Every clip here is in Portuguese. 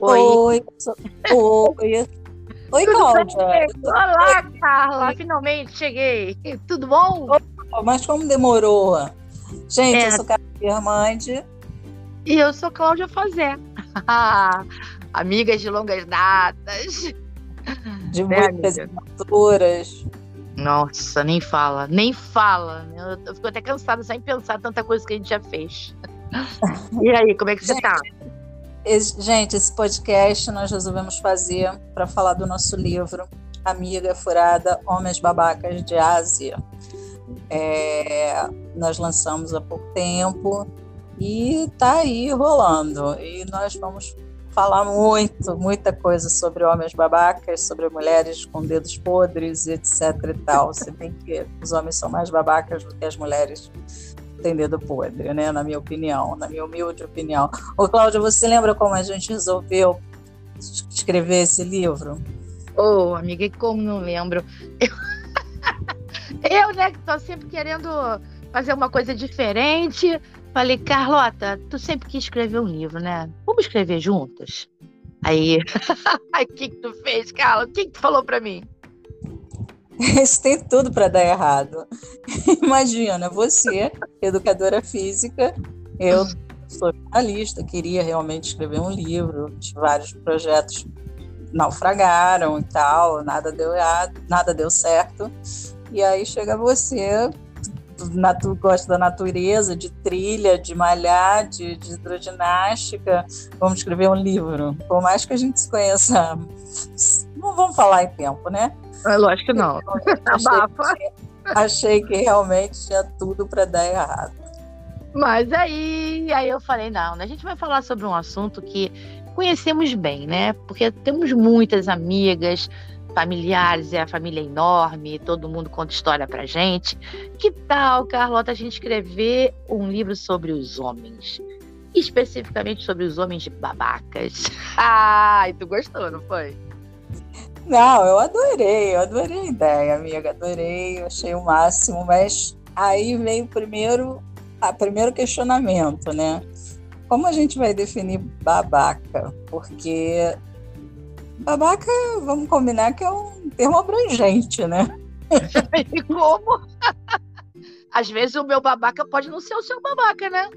Oi. Oi. Oi. Oi, Cláudia. Olá, Carla. Finalmente cheguei. Tudo bom? Oh, mas como demorou? Gente, é. eu sou Carla Irmande. E eu sou Cláudia Fazé. Amigas de longas datas. De né, muitas aventuras. Nossa, nem fala, nem fala. Eu, fico até cansada só em pensar tanta coisa que a gente já fez. E aí, como é que você tá? Gente, esse podcast nós resolvemos fazer para falar do nosso livro Amiga Furada, Homens Babacas de Ásia. É, nós lançamos há pouco tempo e está aí rolando. E nós vamos falar muito, muita coisa sobre homens babacas, sobre mulheres com dedos podres, etc e tal. Se bem que os homens são mais babacas do que as mulheres têm dedo podre, né? Na minha opinião, na minha humilde opinião. Ô, Cláudia, você lembra como a gente resolveu escrever esse livro? Ô, oh, amiga, como não lembro? Eu, eu né, que tô sempre querendo fazer uma coisa diferente, Falei, Carlota, tu sempre quis escrever um livro, né? Vamos escrever juntas? Aí, o que, que tu fez, Carla? O que, que tu falou para mim? Isso tem tudo para dar errado. Imagina, você, educadora física, eu sou jornalista, queria realmente escrever um livro, vários projetos naufragaram e tal, nada deu errado, nada deu certo. E aí chega você natu, gosta da natureza, de trilha, de malhar, de, de hidroginástica, vamos escrever um livro. Por mais que a gente se conheça, não vamos falar em tempo, né? É lógico que não. Abafa. achei, achei que realmente tinha tudo para dar errado. Mas aí, aí eu falei, não, né? a gente vai falar sobre um assunto que conhecemos bem, né? Porque temos muitas amigas, familiares, é a família enorme, todo mundo conta história pra gente. Que tal, Carlota, a gente escrever um livro sobre os homens? Especificamente sobre os homens babacas. Ah, e tu gostou, não foi? Não, eu adorei, eu adorei a ideia, amiga, adorei, achei o máximo, mas aí veio primeiro, a primeiro questionamento, né? Como a gente vai definir babaca? Porque Babaca, vamos combinar que é um termo abrangente, né? e como? Às vezes o meu babaca pode não ser o seu babaca, né?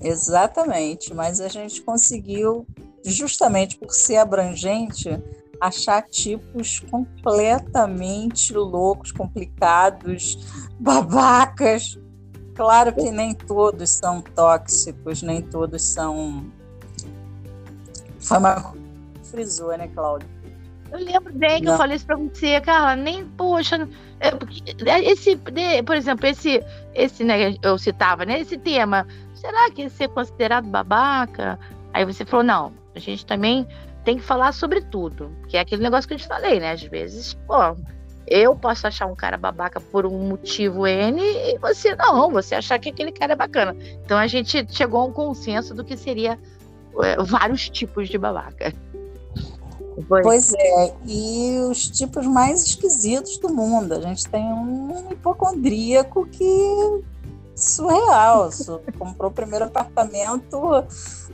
Exatamente, mas a gente conseguiu, justamente por ser abrangente, achar tipos completamente loucos, complicados, babacas. Claro que nem todos são tóxicos, nem todos são frisou, né, Cláudia? Eu lembro bem que Não. eu falei isso pra você, Carla, nem, poxa, é, é, esse, por exemplo, esse, esse, né, eu citava, né, esse tema, será que ia ser considerado babaca? Aí você falou, não, a gente também tem que falar sobre tudo, que é aquele negócio que eu te falei, né, às vezes, pô, eu posso achar um cara babaca por um motivo N e você não, você achar que aquele cara é bacana. Então a gente chegou a um consenso do que seria é, vários tipos de babaca. Pois. pois é, e os tipos mais esquisitos do mundo. A gente tem um hipocondríaco que surreal. Comprou o primeiro apartamento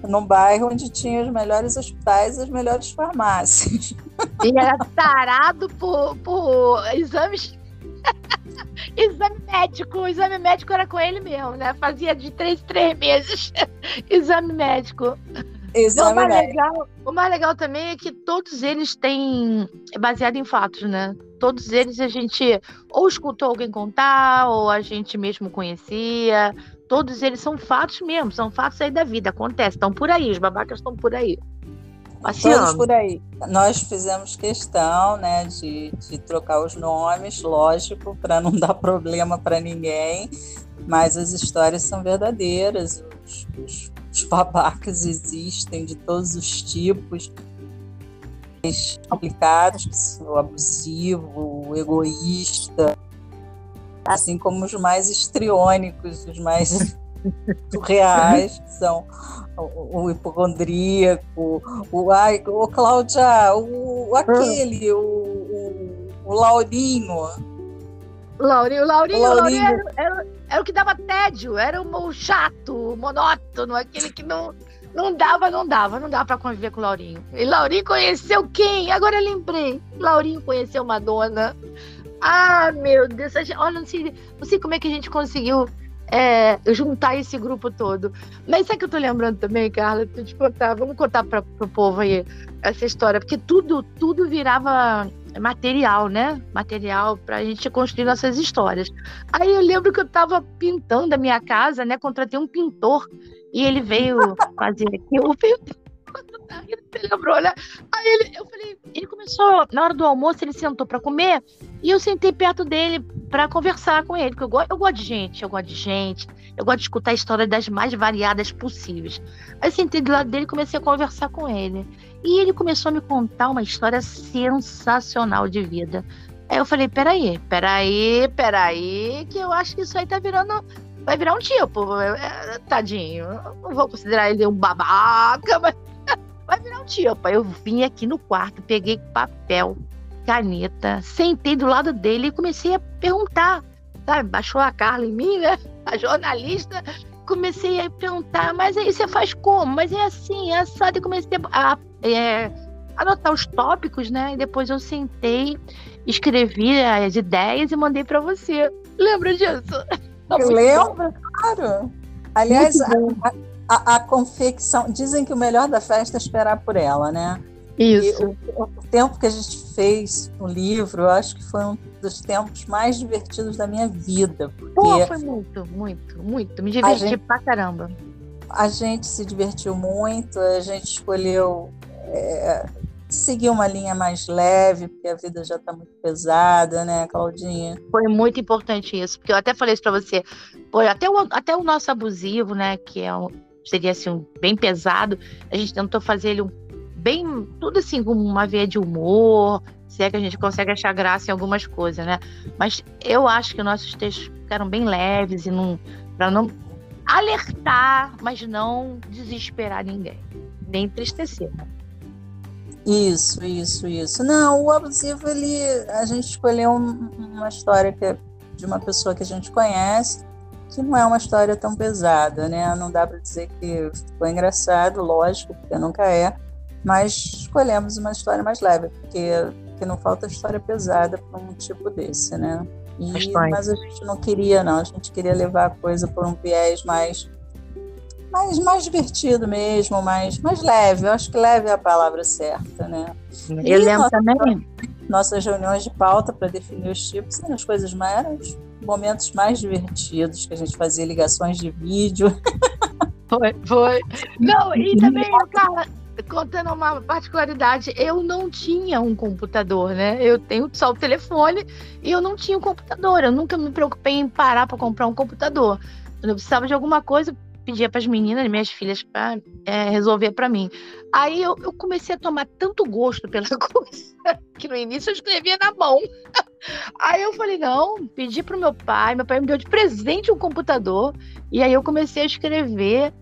num bairro onde tinha os melhores hospitais e as melhores farmácias. E era tarado por, por exames. exame médico. O exame médico era com ele mesmo, né? Fazia de três, três meses exame médico. Exame o, mais legal, o mais legal também é que todos eles têm. É baseado em fatos, né? Todos eles a gente ou escutou alguém contar, ou a gente mesmo conhecia. Todos eles são fatos mesmo, são fatos aí da vida, acontece, estão por aí, os babacas estão por aí. Passeando. Todos por aí. Nós fizemos questão né, de, de trocar os nomes, lógico, para não dar problema para ninguém, mas as histórias são verdadeiras, os, os os babacas existem de todos os tipos complicados, o abusivo, o egoísta, assim como os mais estriônicos, os mais surreais, que são o, o hipocondríaco, o, ai, o Cláudia, o, aquele, o, o, o Laurinho, Laurinho, Laurinho, Laurinho. Laurinho era, era, era, o que dava tédio, era o chato, o monótono, aquele que não, Não dava, não dava, não dava para conviver com o Laurinho. E Laurinho conheceu quem? Agora eu lembrei. Laurinho conheceu Madonna. Ah, meu Deus. Olha, não sei, não sei como é que a gente conseguiu é, juntar esse grupo todo. Mas sabe que eu tô lembrando também, Carla? Tu te contar, vamos contar para o povo aí essa história, porque tudo, tudo virava material, né? Material para a gente construir nossas histórias. Aí eu lembro que eu estava pintando a minha casa, né? Contratei um pintor e ele veio fazer aqui o Você lembrou, né? Aí ele, eu falei, ele começou, na hora do almoço, ele sentou para comer e eu sentei perto dele para conversar com ele, porque eu gosto, eu gosto de gente, eu gosto de gente, eu gosto de escutar a história das mais variadas possíveis. Aí sentei do lado dele e comecei a conversar com ele. E ele começou a me contar uma história sensacional de vida. Aí eu falei, peraí, peraí, peraí, que eu acho que isso aí tá virando vai virar um tipo. É, é, tadinho. Não vou considerar ele um babaca, mas vai virar um tipo. Aí eu vim aqui no quarto, peguei papel, caneta, sentei do lado dele e comecei a perguntar. Sabe? Baixou a Carla em mim, né? A jornalista. Comecei a perguntar, mas aí você faz como? Mas é assim, é assado. E comecei a é, anotar os tópicos, né? E depois eu sentei, escrevi as ideias e mandei para você. Lembra disso? Eu lembro, claro. Aliás, a, a, a, confecção. Dizem que o melhor da festa é esperar por ela, né? Isso. O, o, tempo que a gente fez no livro, eu acho que foi um dos tempos mais divertidos da minha vida. Porque Pô, foi muito, muito, muito. Me diverti gente, pra caramba. A gente se divertiu muito, a gente escolheu é, seguir uma linha mais leve, porque a vida já está muito pesada, né, Claudinha? Foi muito importante isso, porque eu até falei isso para você. Foi até o, até o nosso abusivo, né, que é um, seria assim um, bem pesado, a gente tentou fazer ele um, bem tudo assim com uma veia de humor, se é que a gente consegue achar graça em algumas coisas, né? Mas eu acho que nossos textos ficaram bem leves e não para não alertar, mas não desesperar ninguém, nem entristecer. Né? Isso, isso, isso. Não, o abusivo, ele, a gente escolheu uma história que é de uma pessoa que a gente conhece, que não é uma história tão pesada, né? Não dá para dizer que foi engraçado, lógico, porque nunca é, mas escolhemos uma história mais leve, porque, porque não falta história pesada para um tipo desse, né? E, mas a gente não queria, não, a gente queria levar a coisa por um viés mais mais, mais divertido mesmo, mais, mais leve. Eu acho que leve é a palavra certa, né? Eu e lembro nossa, também. Nossas reuniões de pauta para definir os tipos eram as coisas mais, momentos mais divertidos, que a gente fazia ligações de vídeo. Foi, foi. Não, e também, cara, contando uma particularidade, eu não tinha um computador, né? Eu tenho só o telefone e eu não tinha um computador. Eu nunca me preocupei em parar para comprar um computador. Quando eu precisava de alguma coisa, pedia para as meninas, minhas filhas, para é, resolver para mim. Aí eu, eu, comecei a tomar tanto gosto pela coisa que no início eu escrevia na mão. Aí eu falei, não, pedi pro meu pai, meu pai me deu de presente um computador, e aí eu comecei a escrever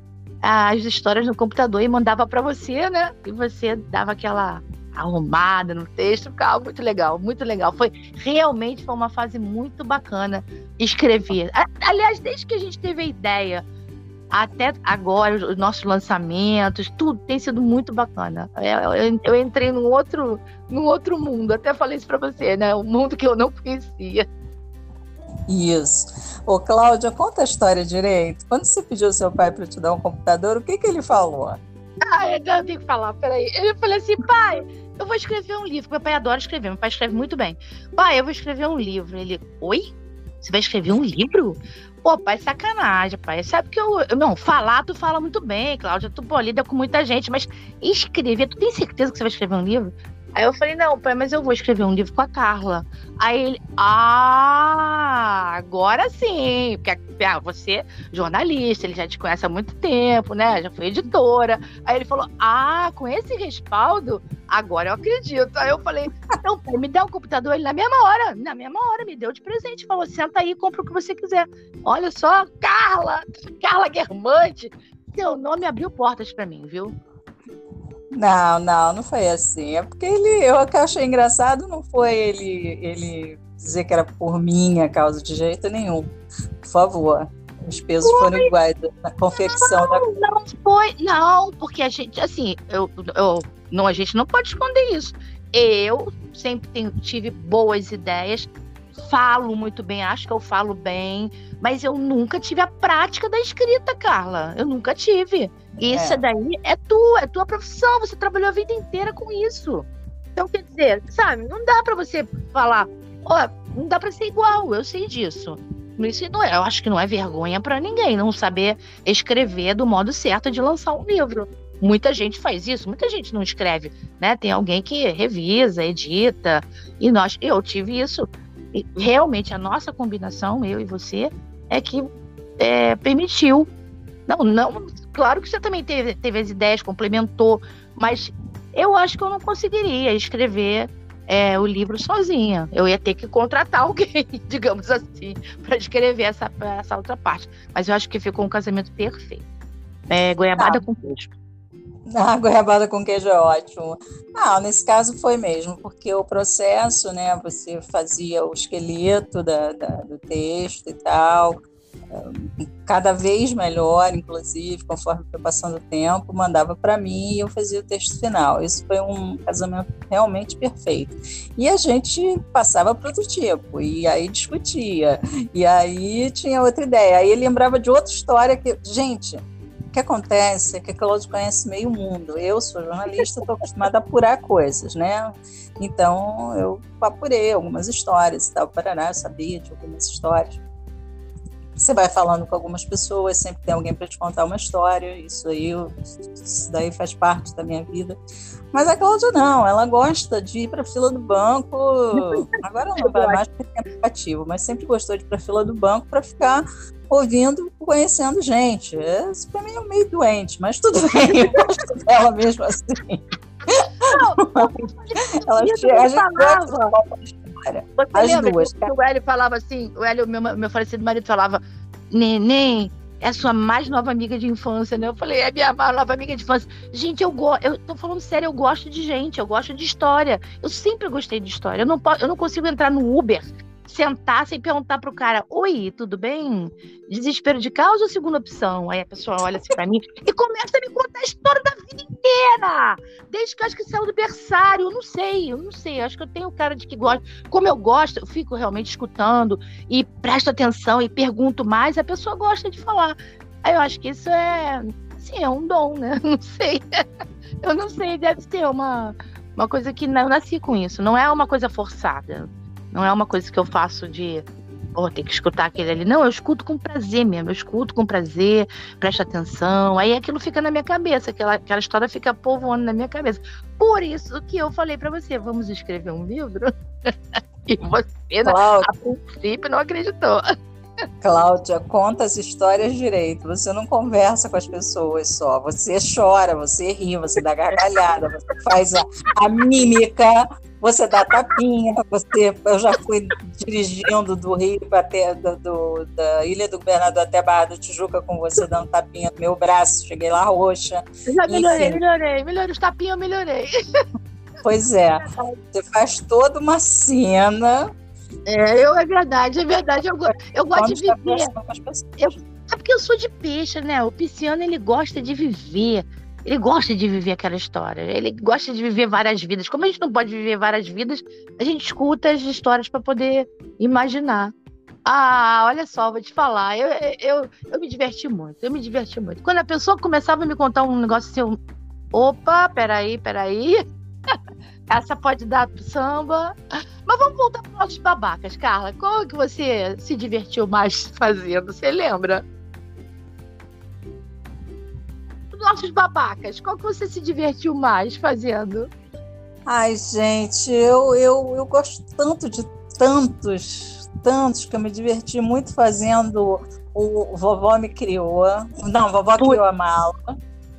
as histórias no computador e mandava para você, né? E você dava aquela arrumada no texto, ficava muito legal, muito legal. Foi realmente foi uma fase muito bacana escrever. Aliás, desde que a gente teve a ideia até agora, os nossos lançamentos, tudo tem sido muito bacana. Eu, eu, eu entrei num outro, num outro mundo, até falei isso para você, né? Um mundo que eu não conhecia. Isso. Ô, Cláudia, conta a história direito. Quando você pediu ao seu pai para te dar um computador, o que, que ele falou? Ah, eu tenho que falar, peraí. Ele falou assim, pai, eu vou escrever um livro. Meu pai adora escrever, meu pai escreve muito bem. Pai, eu vou escrever um livro. Ele, oi? Você vai escrever um livro? Pô, pai, sacanagem, pai. Sabe que eu. Não, falar, tu fala muito bem, Cláudia. Tu, pô, lida com muita gente, mas escrever, tu tem certeza que você vai escrever um livro? Aí eu falei, não, pai, mas eu vou escrever um livro com a Carla. Aí ele, ah, agora sim. Porque ah, você é jornalista, ele já te conhece há muito tempo, né? Já foi editora. Aí ele falou, ah, com esse respaldo, agora eu acredito. Aí eu falei, não, pai, me dá um computador. Ele, na mesma hora, na mesma hora, me deu de presente. Falou, senta aí, compra o que você quiser. Olha só, Carla, Carla Guermante. Seu nome abriu portas para mim, viu? Não, não, não foi assim. É porque ele, eu que achei engraçado não foi ele, ele dizer que era por minha causa de jeito nenhum. Por favor. Os pesos foi. foram iguais na confecção não, da. Não foi, não, porque a gente, assim, eu, eu, não, a gente não pode esconder isso. Eu sempre tenho, tive boas ideias, falo muito bem, acho que eu falo bem, mas eu nunca tive a prática da escrita, Carla. Eu nunca tive. Isso é. daí é tua, é tua profissão. Você trabalhou a vida inteira com isso. Então, quer dizer, sabe, não dá para você falar, ó, não dá para ser igual, eu sei disso. Isso não é, eu acho que não é vergonha para ninguém não saber escrever do modo certo de lançar um livro. Muita gente faz isso, muita gente não escreve, né? Tem alguém que revisa, edita, e nós, eu tive isso. Realmente a nossa combinação, eu e você, é que é, permitiu. Não, não, claro que você também teve, teve as ideias, complementou, mas eu acho que eu não conseguiria escrever é, o livro sozinha. Eu ia ter que contratar alguém, digamos assim, para escrever essa, essa outra parte. Mas eu acho que ficou um casamento perfeito. É, goiabada ah. com queijo. Ah, goiabada com queijo é ótimo. Ah, nesse caso foi mesmo, porque o processo, né, você fazia o esqueleto da, da do texto e tal, cada vez melhor, inclusive, conforme foi passando o tempo, mandava para mim e eu fazia o texto final. Isso foi um casamento realmente perfeito. E a gente passava para outro tipo, e aí discutia, e aí tinha outra ideia. Aí lembrava de outra história que, gente, que acontece é que a Cláudia conhece meio mundo. Eu sou jornalista, estou acostumada a apurar coisas, né? Então eu apurei algumas histórias e tal, Paraná, sabia de algumas histórias. Você vai falando com algumas pessoas, sempre tem alguém para te contar uma história, isso aí, isso daí faz parte da minha vida. Mas a Cláudia não, ela gosta de ir para a fila do banco, agora não vai mais porque é aplicativo, mas sempre gostou de ir para a fila do banco para ficar ouvindo, conhecendo gente. Isso para mim é meio doente, mas tudo bem, eu gosto dela mesmo assim. Não, ela a gente falava Você As lembra duas. Que, o Hélio falava assim, o Hélio, meu, meu falecido marido, falava, neném, é a sua mais nova amiga de infância, né? Eu falei, é minha mais nova amiga de infância. Gente, eu gosto, eu tô falando sério, eu gosto de gente, eu gosto de história. Eu sempre gostei de história. Eu não, eu não consigo entrar no Uber sentar sem perguntar pro cara: Oi, tudo bem? Desespero de causa ou segunda opção? Aí a pessoa olha assim pra mim e começa a me contar a história da vida inteira. Desde que eu acho que saiu do berçário. Eu não sei, eu não sei. Eu acho que eu tenho cara de que gosta. Como eu gosto, eu fico realmente escutando e presto atenção e pergunto mais, a pessoa gosta de falar. Aí eu acho que isso é. Sim, é um dom, né? Não sei. Eu não sei, deve ser uma, uma coisa que não, eu nasci com isso. Não é uma coisa forçada. Não é uma coisa que eu faço de oh, ter que escutar aquele ali. Não, eu escuto com prazer mesmo. Eu escuto com prazer, presto atenção. Aí aquilo fica na minha cabeça, aquela, aquela história fica povoando na minha cabeça. Por isso que eu falei para você, vamos escrever um livro? e você, Cláudia. a princípio, não acreditou. Cláudia, conta as histórias direito. Você não conversa com as pessoas só. Você chora, você ri, você dá gargalhada, você faz a, a mímica, você dá tapinha, você, eu já fui dirigindo do Rio até do, do, da Ilha do Governador até Barra do Tijuca com você dando tapinha no meu braço, cheguei lá roxa. Já melhorei, Enfim. melhorei, melhorei, os tapinhas eu melhorei. Pois é, você faz toda uma cena. É, eu, é verdade, é verdade, eu, eu gosto de viver. Eu, é porque eu sou de peixe, né? O pisciano, ele gosta de viver ele gosta de viver aquela história. Ele gosta de viver várias vidas. Como a gente não pode viver várias vidas, a gente escuta as histórias para poder imaginar. Ah, olha só, vou te falar. Eu, eu, eu me diverti muito. Eu me diverti muito. Quando a pessoa começava a me contar um negócio assim, eu, opa, peraí, peraí. Essa pode dar samba. Mas vamos voltar para os babacas, Carla. Qual que você se divertiu mais fazendo? Você lembra? Nossos babacas, qual que você se divertiu mais fazendo? Ai, gente, eu, eu, eu gosto tanto de tantos, tantos, que eu me diverti muito fazendo o Vovó Me Criou. Não, Vovó Criou a Mala.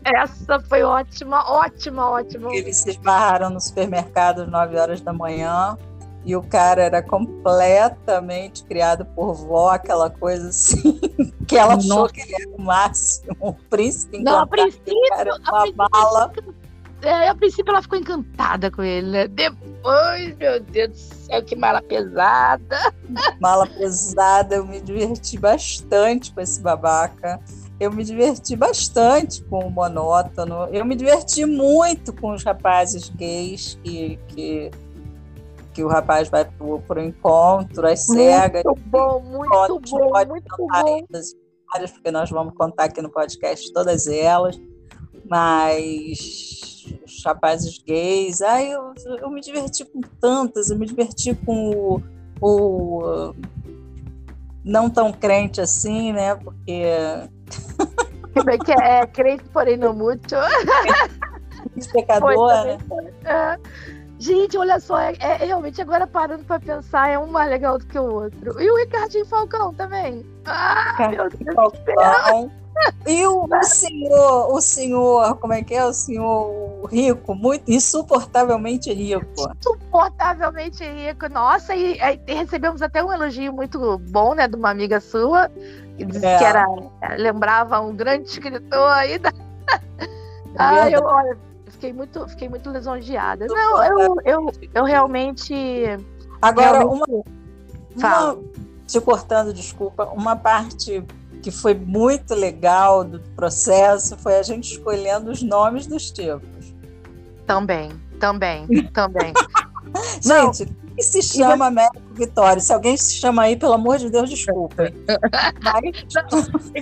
Essa foi ótima, ótima, ótima. Eles se esbarraram no supermercado às 9 horas da manhã e o cara era completamente criado por vó, aquela coisa assim, que ela achou que ele era o máximo, o príncipe Não, a princípio, era uma bala. é, a princípio ela ficou encantada com ele, né? Depois, meu Deus do céu, que mala pesada. Mala pesada, eu me diverti bastante com esse babaca. Eu me diverti bastante com o monótono. Eu me diverti muito com os rapazes gays que, que, que o rapaz vai para o encontro, as cegas. Muito bom, muito bom, muito bom. Várias, porque nós vamos contar aqui no podcast todas elas. Mas os rapazes gays, ai, eu, eu me diverti com tantas, eu me diverti com o, o não tão crente assim, né? Porque. que é crente, porém não muito. Pecador, né? É. Gente, olha só, é, é, realmente agora parando para pensar, é um mais legal do que o outro. E o Ricardinho Falcão também. Ah, meu Deus Falcão. E o, o, senhor, o senhor, como é que é? O senhor rico, muito insuportavelmente rico. Insuportavelmente rico. Nossa, e, e recebemos até um elogio muito bom, né, de uma amiga sua, que disse é. que era, lembrava um grande escritor aí da. ah, eu, olha, fiquei muito, fiquei muito lisonjeada. Não, eu, eu, eu realmente. Agora, realmente... uma, uma. Te cortando, desculpa, uma parte que foi muito legal do processo foi a gente escolhendo os nomes dos tipos. Também, também, também. gente, que se chama Américo Vitória? Se alguém se chama aí, pelo amor de Deus, desculpa.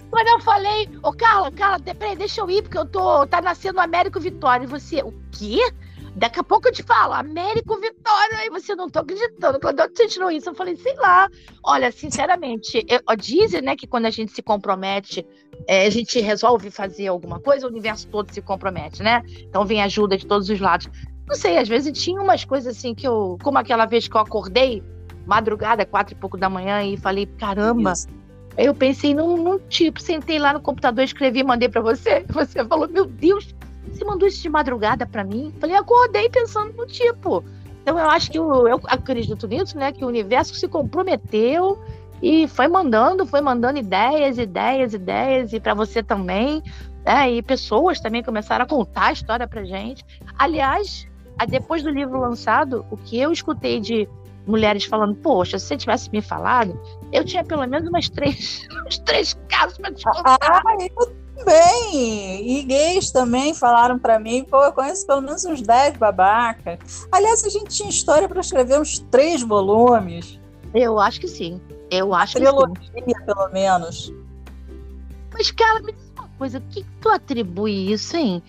Quando eu falei, ô oh, Carla, Carla, peraí, deixa eu ir, porque eu tô. Tá nascendo Américo Vitória. E você, o quê? Daqui a pouco eu te falo, Américo Vitória, aí você não tô acreditando. Quando eu te tirou isso, eu falei, sei lá. Olha, sinceramente, eu, dizem, né, que quando a gente se compromete, é, a gente resolve fazer alguma coisa, o universo todo se compromete, né? Então vem ajuda de todos os lados. Não sei, às vezes tinha umas coisas assim que eu. Como aquela vez que eu acordei, madrugada, quatro e pouco da manhã, e falei, caramba. Isso. Eu pensei num, num, tipo, sentei lá no computador, escrevi e mandei para você. Você falou, meu Deus, você mandou isso de madrugada para mim? Falei, acordei pensando no tipo. Então eu acho que o, eu acredito nisso, né? Que o universo se comprometeu e foi mandando, foi mandando ideias, ideias, ideias, e para você também. Né? E pessoas também começaram a contar a história pra gente. Aliás, depois do livro lançado, o que eu escutei de mulheres falando, poxa, se você tivesse me falado, eu tinha pelo menos umas três, uns três casos para te contar. Ah, eu também. E gays também falaram para mim, pô, eu conheço pelo menos uns 10 babacas. Aliás, a gente tinha história para escrever uns três volumes. Eu acho que sim. Eu acho Trilogia, que sim. pelo menos. Mas, cara, me diz uma coisa, o que tu atribui isso, hein?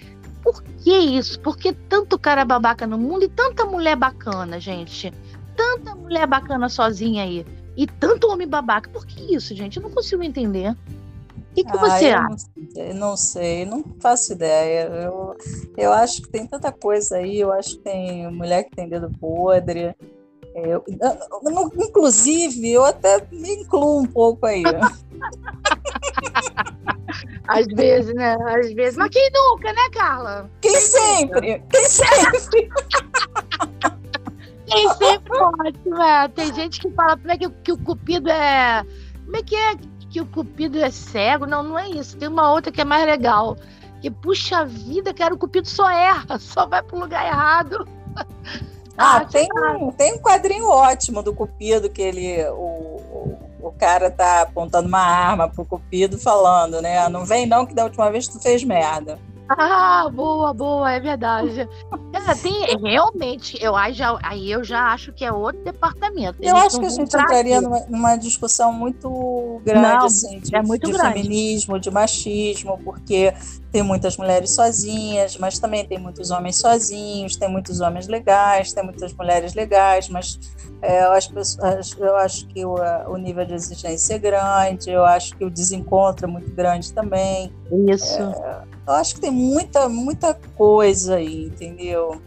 Por que isso? Por que tanto cara babaca no mundo e tanta mulher bacana, gente? Tanta mulher bacana sozinha aí. E tanto homem babaca. Por que isso, gente? Eu não consigo entender. O que, que ah, você acha? Não, não sei, não faço ideia. Eu, eu acho que tem tanta coisa aí, eu acho que tem mulher que tem dedo podre. Eu, eu, inclusive, eu até me incluo um pouco aí. Às vezes, né? Às vezes. Mas quem nunca, né, Carla? Quem, quem sempre? Nunca? Quem sempre? quem sempre pode, né? Tem gente que fala como é que, que o cupido é. Como é que é? que o Cupido é cego. Não, não é isso. Tem uma outra que é mais legal. Que, puxa vida, cara, o Cupido só erra, só vai pro lugar errado. Ah, ah tem, um, tem um quadrinho ótimo do Cupido que ele. O, o, cara tá apontando uma arma pro Cupido falando, né? Não vem não, que da última vez tu fez merda. Ah, boa, boa, é verdade. Tem, realmente, eu aí, já, aí eu já acho que é outro departamento. Eu acho que a gente entraria numa, numa, discussão muito grande, Não, assim, de, é muito de grande. feminismo, de machismo, porque tem muitas mulheres sozinhas, mas também tem muitos homens sozinhos, tem muitos homens legais, tem muitas mulheres legais, mas é, as pessoas, eu acho que o, o, nível de exigência é grande, eu acho que o desencontro é muito grande também. Isso. É, eu acho que tem muita, muita coisa aí, entendeu?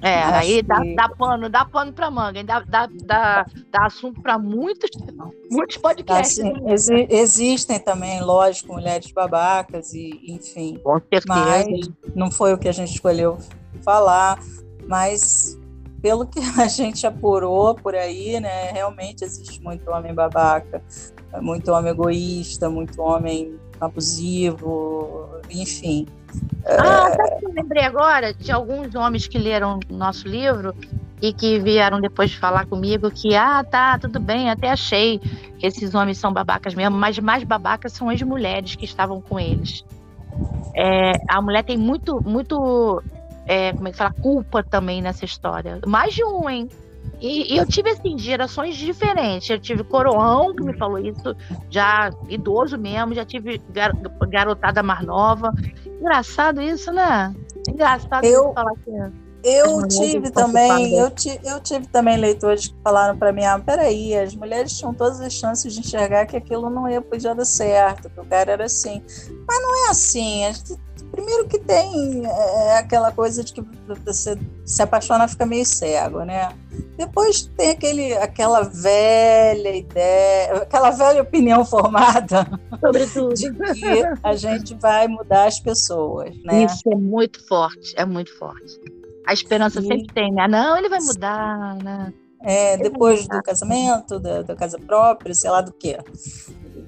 É, Acho aí dá, que... dá pano, dá pano para manga, dá, dá, dá, dá assunto para muitos, muitos podcasts. Assim, exi existem também, lógico, mulheres babacas e enfim. Com certeza. Mas não foi o que a gente escolheu falar, mas pelo que a gente apurou por aí, né, realmente existe muito homem babaca, muito homem egoísta, muito homem abusivo, enfim. Ah, sabe que eu lembrei agora de alguns homens que leram nosso livro e que vieram depois falar comigo que, ah, tá, tudo bem, até achei que esses homens são babacas mesmo, mas mais babacas são as mulheres que estavam com eles. É, a mulher tem muito, muito, é, como é que fala, culpa também nessa história. Mais de um, hein? E, e, eu tive, assim, gerações diferentes. Eu tive coroão, que me falou isso, já idoso mesmo, já tive gar garotada mais nova. Engraçado isso, né? Engraçado eu... falar que eu tive também, eu, ti, eu tive também leitores que falaram para mim, ah, peraí, as mulheres tinham todas as chances de enxergar que aquilo não ia podia dar certo, que o cara era assim. Mas não é assim. Gente, primeiro que tem é, aquela coisa de que você se apaixona fica meio cego, né? Depois tem aquele, aquela velha ideia, aquela velha opinião formada Sobretudo. de que a gente vai mudar as pessoas, né? Isso é muito forte, é muito forte. A esperança sempre tem, né? Não, ele vai mudar, né? É, depois do casamento, da, da, casa própria, sei lá do quê.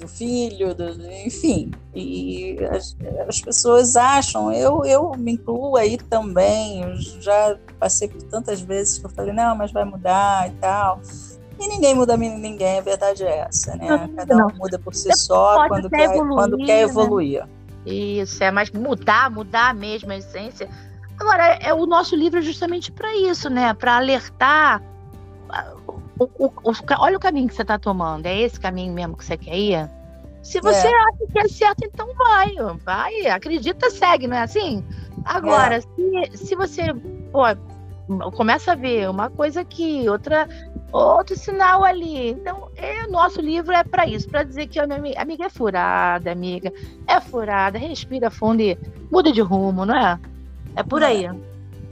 Do filho, do, enfim. E as, as, pessoas acham, eu, eu me incluo aí também, eu já passei por tantas vezes que eu falei, não, mas vai mudar e tal. E ninguém muda ninguém, a verdade é essa, né? Cada um muda por si só quando quer, evoluir, quando quer né? evoluir. Né? Isso, é, mas mudar, mudar mesmo a essência Agora, é, o nosso livro é justamente para isso, né? Para alertar. O, o, o, olha o caminho que você está tomando. É esse caminho mesmo que você quer ir? Se você é. acha que é certo, então vai. Vai, acredita, segue, não é assim? Agora, é. se, se você pô, começa a ver uma coisa aqui, outra, outro sinal ali. Então, é, nosso livro é para isso, para dizer que a minha amiga é furada, amiga, é furada, respira fundo e muda de rumo, não é? É por aí.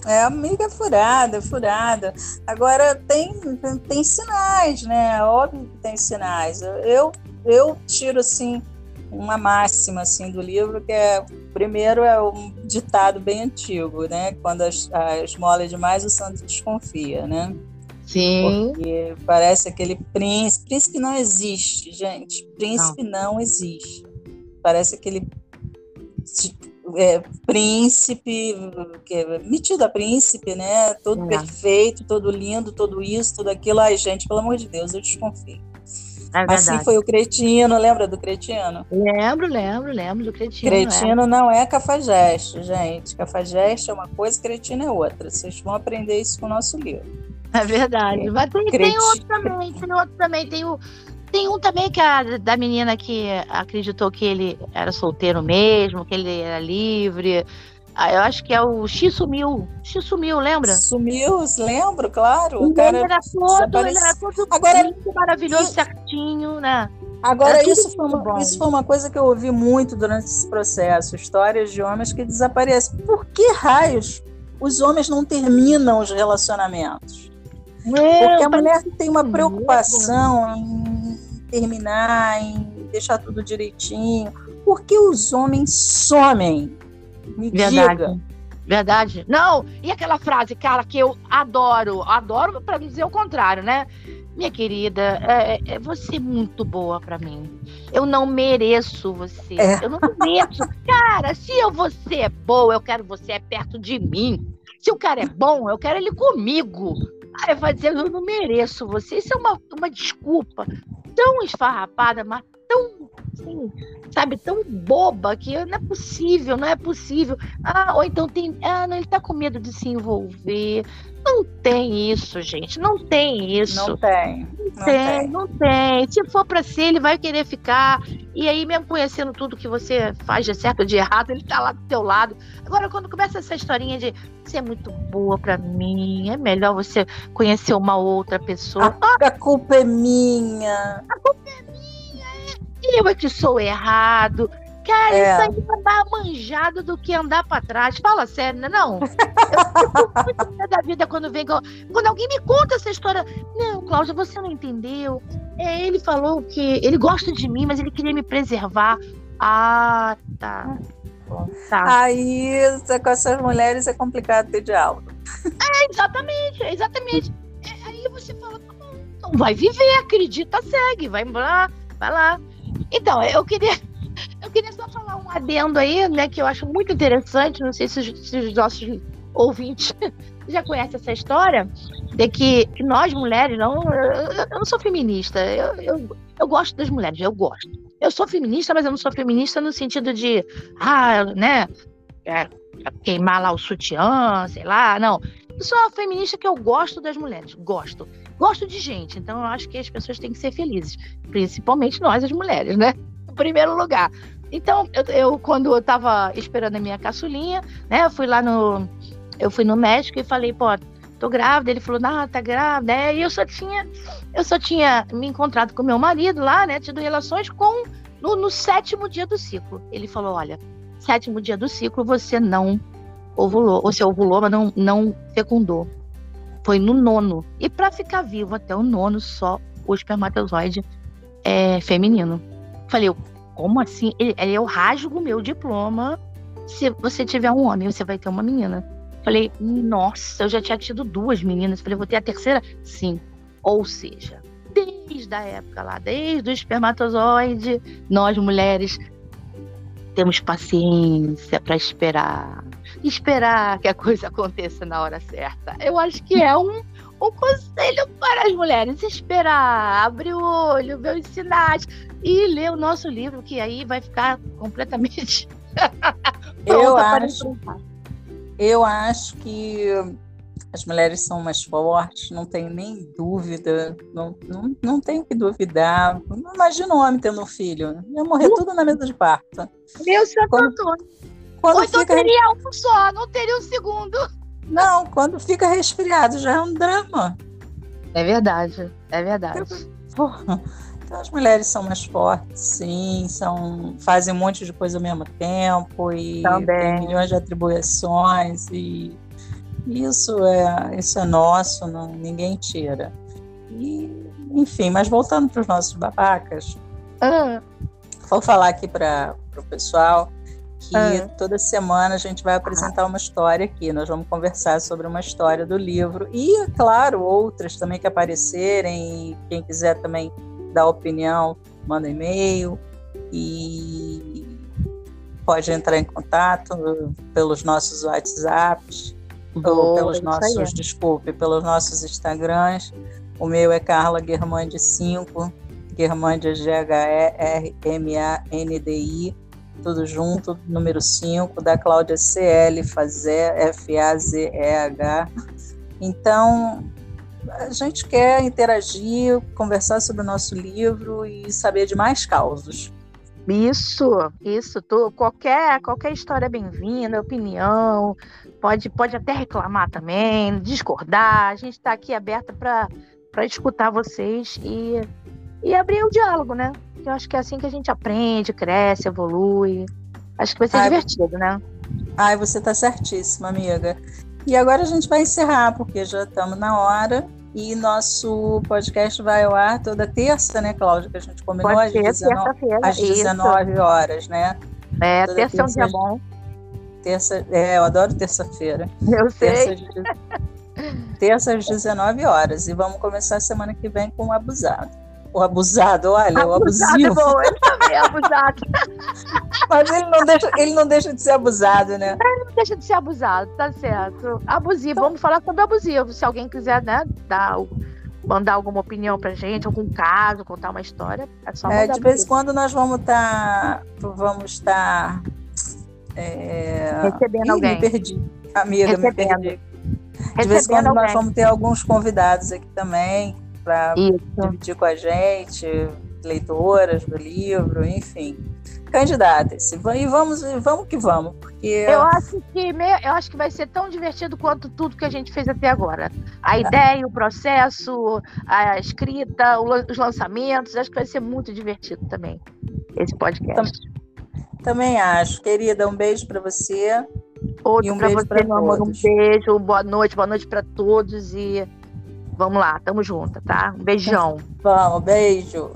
É, amiga furada, furada. Agora tem, tem, tem, sinais, né? Óbvio que tem sinais. Eu, eu tiro assim uma máxima assim do livro que é primeiro é um ditado bem antigo, né? Quando as, a esmola é demais, o santo desconfia, né? Sim. Porque parece aquele príncipe. Príncipe não existe, gente. Príncipe não, não existe. Parece aquele é, príncipe, que é metido a príncipe, né? Todo é. perfeito, todo lindo, todo isso, tudo aquilo. Ai, gente, pelo amor de Deus, eu desconfio. É assim foi o cretino, lembra do cretino? Lembro, lembro, lembro do cretino. Cretino é. não é cafajeste, gente. Cafajeste é uma coisa, cretino é outra. Vocês vão aprender isso com o nosso livro. É verdade. Mas tem, tem outro também, tem outro também. Tem o, tem um também que a da menina que acreditou que ele era solteiro mesmo, que ele era livre. Ah, eu acho que é o X sumiu. X sumiu, lembra? Sumiu, lembro, claro. O cara ele era todo, ele era todo Agora, lindo, maravilhoso, certinho, né? Agora, isso foi, uma, isso foi uma coisa que eu ouvi muito durante esse processo: histórias de homens que desaparecem. Por que raios os homens não terminam os relacionamentos? Porque a mulher tem uma preocupação em terminar, em deixar tudo direitinho. Por que os homens somem? Me Verdade. diga. Verdade. Não, e aquela frase, cara, que eu adoro, adoro para dizer o contrário, né? Minha querida, é, é você é muito boa para mim. Eu não mereço você. É. Eu não mereço. cara, se eu, você é boa, eu quero você é perto de mim. Se o cara é bom, eu quero ele comigo. Aí vai dizer, eu não mereço você. Isso é uma, uma desculpa tão esfarrapada, mas tão, assim, sabe, tão boba que não é possível, não é possível. Ah, ou então tem, ah, não, ele tá com medo de se envolver. Não tem isso, gente, não tem isso. Não tem. Não, tem, tem, não tem. Se for para ser, ele vai querer ficar. E aí, mesmo conhecendo tudo que você faz de certo ou de errado, ele tá lá do teu lado. Agora, quando começa essa historinha de você é muito boa para mim, é melhor você conhecer uma outra pessoa. A, a culpa é minha. A culpa é minha. É. Eu é que sou errado. Cara, é. isso aí é mais manjado do que andar para trás. Fala sério, né? Não. Eu fico muito da vida quando vem. Quando alguém me conta essa história. Não, Cláudia, você não entendeu. É, ele falou que ele gosta de mim, mas ele queria me preservar. Ah, tá. Tá. Aí, com essas mulheres é complicado ter diálogo. É, exatamente, exatamente. É, aí você fala, tá bom, então vai viver, acredita, segue, vai lá, vai lá. Então, eu queria Eu queria só falar um adendo aí, né, que eu acho muito interessante, não sei se os, se os nossos ouvintes já conhecem essa história, de que, nós mulheres, não, eu, eu, não sou feminista, eu, eu, eu gosto das mulheres, eu gosto. Eu sou feminista, mas eu não sou feminista no sentido de, ah, né, é, queimar lá o sutiã, sei lá, não. Eu sou feminista que eu gosto das mulheres, gosto. Gosto de gente, então eu acho que as pessoas têm que ser felizes, principalmente nós, as mulheres, né? Em primeiro lugar. Então, eu, eu quando eu tava esperando a minha caçulinha, né, eu fui lá no. Eu fui no médico e falei, pô, tô grávida. Ele falou, ah, tá grávida. É, e eu só tinha, eu só tinha me encontrado com meu marido lá, né? Tido relações com no, no sétimo dia do ciclo. Ele falou, olha, sétimo dia do ciclo você não ovulou, ou se ovulou, mas não, não fecundou. Foi no nono. E para ficar vivo até o nono, só o espermatozoide é feminino. Falei, como assim? Ele, eu rasgo meu diploma. Se você tiver um homem, você vai ter uma menina. Falei, nossa, eu já tinha tido duas meninas. Falei, vou ter a terceira? Sim. Ou seja, desde a época lá, desde o espermatozoide, nós mulheres temos paciência para esperar. Esperar que a coisa aconteça na hora certa. Eu acho que é um, um conselho para as mulheres. Esperar, abrir o olho, ver os sinais e ler o nosso livro, que aí vai ficar completamente. eu acho. Eu acho que as mulheres são mais fortes, não tenho nem dúvida, não, não, não tenho que duvidar. Imagina um homem tendo um filho, ia morrer tudo na mesa de parto. Meu Santo quando, Antônio. Quando Ou então fica... teria um só, não teria um segundo. Não, quando fica resfriado já é um drama. É verdade, é verdade. Porra. Então, as mulheres são mais fortes, sim, são, fazem um monte de coisa ao mesmo tempo e Também. tem milhões de atribuições e isso é, isso é nosso, não, ninguém tira. E, enfim, mas voltando para os nossos babacas, ah. vou falar aqui para o pessoal que ah. toda semana a gente vai apresentar uma história aqui. Nós vamos conversar sobre uma história do livro e, é claro, outras também que aparecerem. E quem quiser também dar opinião, manda e-mail e pode entrar em contato pelos nossos WhatsApps ou pelos nossos, desculpe, pelos nossos Instagrams. O meu é Carla Germandi 5, Germandi G-H-E-R-M-A-N-D-I, tudo junto, número 5, da Cláudia CL, Fazer, F-A-Z-E-H. Então, a gente quer interagir, conversar sobre o nosso livro e saber de mais causos. Isso, isso, qualquer, qualquer história é bem-vinda, opinião, pode, pode até reclamar também, discordar. A gente está aqui aberta para escutar vocês e, e abrir o diálogo, né? Eu acho que é assim que a gente aprende, cresce, evolui. Acho que vai ser Ai, divertido, né? Ai, você está certíssima, amiga. E agora a gente vai encerrar, porque já estamos na hora. E nosso podcast vai ao ar toda terça, né, Cláudia? Que a gente combinou às, 19, às 19 horas, né? É, toda terça é um dia bom. Terça, é, eu adoro terça-feira. Eu sei. Terça, terça às 19 horas. E vamos começar a semana que vem com o abusado. O abusado, olha, abusado o abusivo. É bom, ele também é abusado. Mas ele não, deixa, ele não deixa de ser abusado, né? Ele não deixa de ser abusado, tá certo. Abusivo, então, vamos falar sobre abusivo. Se alguém quiser, né, dar, mandar alguma opinião pra gente, algum caso, contar uma história, é só é, De vez em quando nós vamos estar. Tá, vamos estar. Tá é... Recebendo Ih, alguém. Me perdi. Amiga, Recebendo. me perdi. De vez em quando alguém. nós vamos ter alguns convidados aqui também para dividir com a gente, leitoras do livro, enfim. Candidatas. E vamos, vamos que vamos, porque eu acho que eu acho que vai ser tão divertido quanto tudo que a gente fez até agora. A é. ideia, o processo, a escrita, os lançamentos, acho que vai ser muito divertido também esse podcast. Também acho. Querida, um beijo para você. Outro e um beijo para meu amor. Um beijo, boa noite, boa noite para todos e vamos lá, tamo junto, tá? Um beijão. Vamos, beijo.